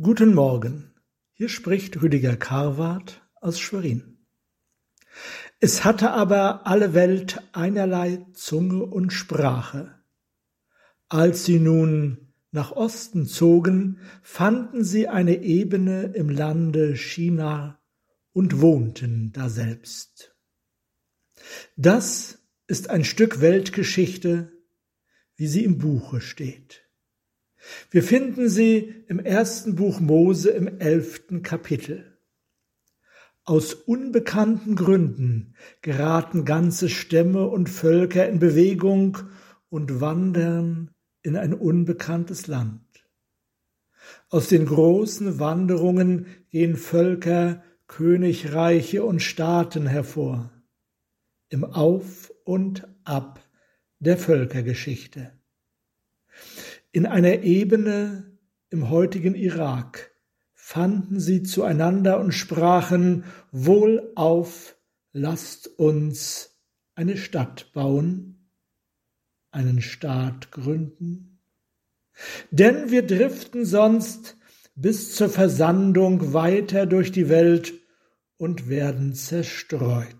Guten Morgen, hier spricht Rüdiger Karwart aus Schwerin. Es hatte aber alle Welt einerlei Zunge und Sprache. Als sie nun nach Osten zogen, fanden sie eine Ebene im Lande China und wohnten daselbst. Das ist ein Stück Weltgeschichte, wie sie im Buche steht. Wir finden sie im ersten Buch Mose im elften Kapitel. Aus unbekannten Gründen geraten ganze Stämme und Völker in Bewegung und wandern in ein unbekanntes Land. Aus den großen Wanderungen gehen Völker, Königreiche und Staaten hervor. Im Auf und Ab der Völkergeschichte. In einer Ebene im heutigen Irak fanden sie zueinander und sprachen, Wohlauf, lasst uns eine Stadt bauen, einen Staat gründen. Denn wir driften sonst bis zur Versandung weiter durch die Welt und werden zerstreut.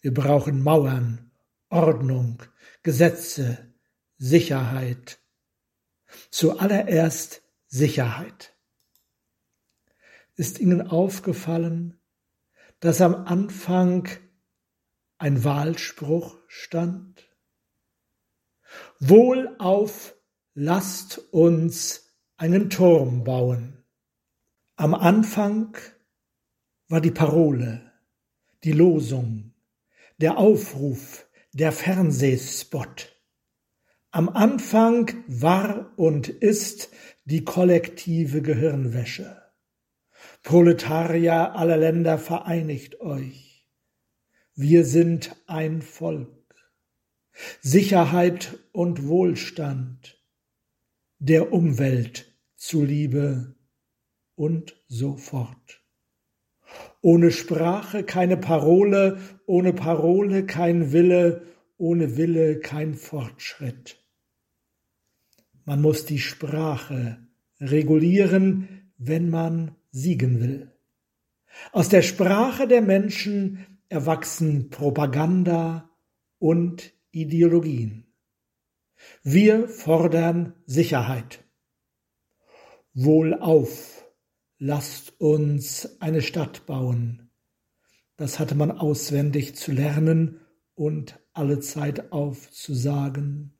Wir brauchen Mauern, Ordnung, Gesetze, Sicherheit. Zuallererst Sicherheit. Ist Ihnen aufgefallen, dass am Anfang ein Wahlspruch stand? Wohlauf, lasst uns einen Turm bauen. Am Anfang war die Parole, die Losung, der Aufruf, der Fernsehspot. Am Anfang war und ist die kollektive Gehirnwäsche. Proletarier aller Länder vereinigt euch. Wir sind ein Volk. Sicherheit und Wohlstand, der Umwelt zuliebe und so fort. Ohne Sprache keine Parole, ohne Parole kein Wille, ohne Wille kein Fortschritt. Man muss die Sprache regulieren, wenn man siegen will. Aus der Sprache der Menschen erwachsen Propaganda und Ideologien. Wir fordern Sicherheit. Wohlauf, lasst uns eine Stadt bauen. Das hatte man auswendig zu lernen und alle Zeit aufzusagen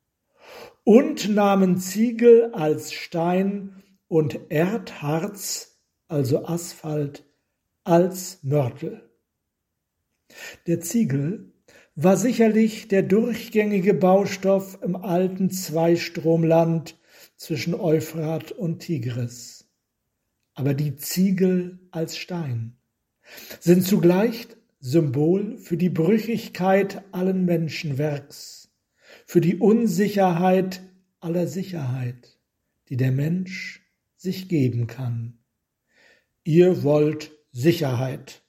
und nahmen Ziegel als Stein und Erdharz, also Asphalt, als Mörtel. Der Ziegel war sicherlich der durchgängige Baustoff im alten Zweistromland zwischen Euphrat und Tigris. Aber die Ziegel als Stein sind zugleich Symbol für die Brüchigkeit allen Menschenwerks für die Unsicherheit aller Sicherheit, die der Mensch sich geben kann. Ihr wollt Sicherheit,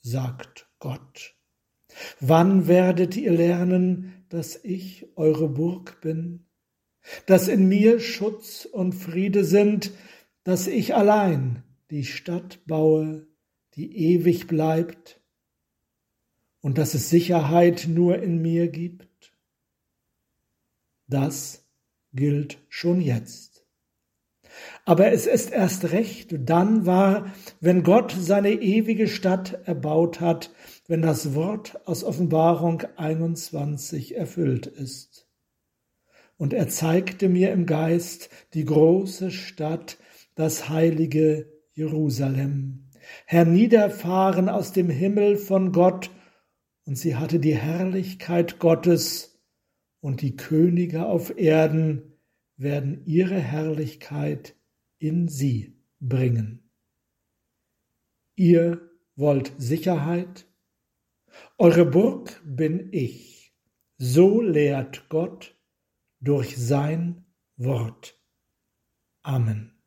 sagt Gott. Wann werdet ihr lernen, dass ich eure Burg bin, dass in mir Schutz und Friede sind, dass ich allein die Stadt baue, die ewig bleibt, und dass es Sicherheit nur in mir gibt? Das gilt schon jetzt. Aber es ist erst recht dann wahr, wenn Gott seine ewige Stadt erbaut hat, wenn das Wort aus Offenbarung 21 erfüllt ist. Und er zeigte mir im Geist die große Stadt, das heilige Jerusalem, herniederfahren aus dem Himmel von Gott, und sie hatte die Herrlichkeit Gottes, und die Könige auf Erden werden ihre Herrlichkeit in sie bringen. Ihr wollt Sicherheit? Eure Burg bin ich. So lehrt Gott durch sein Wort. Amen.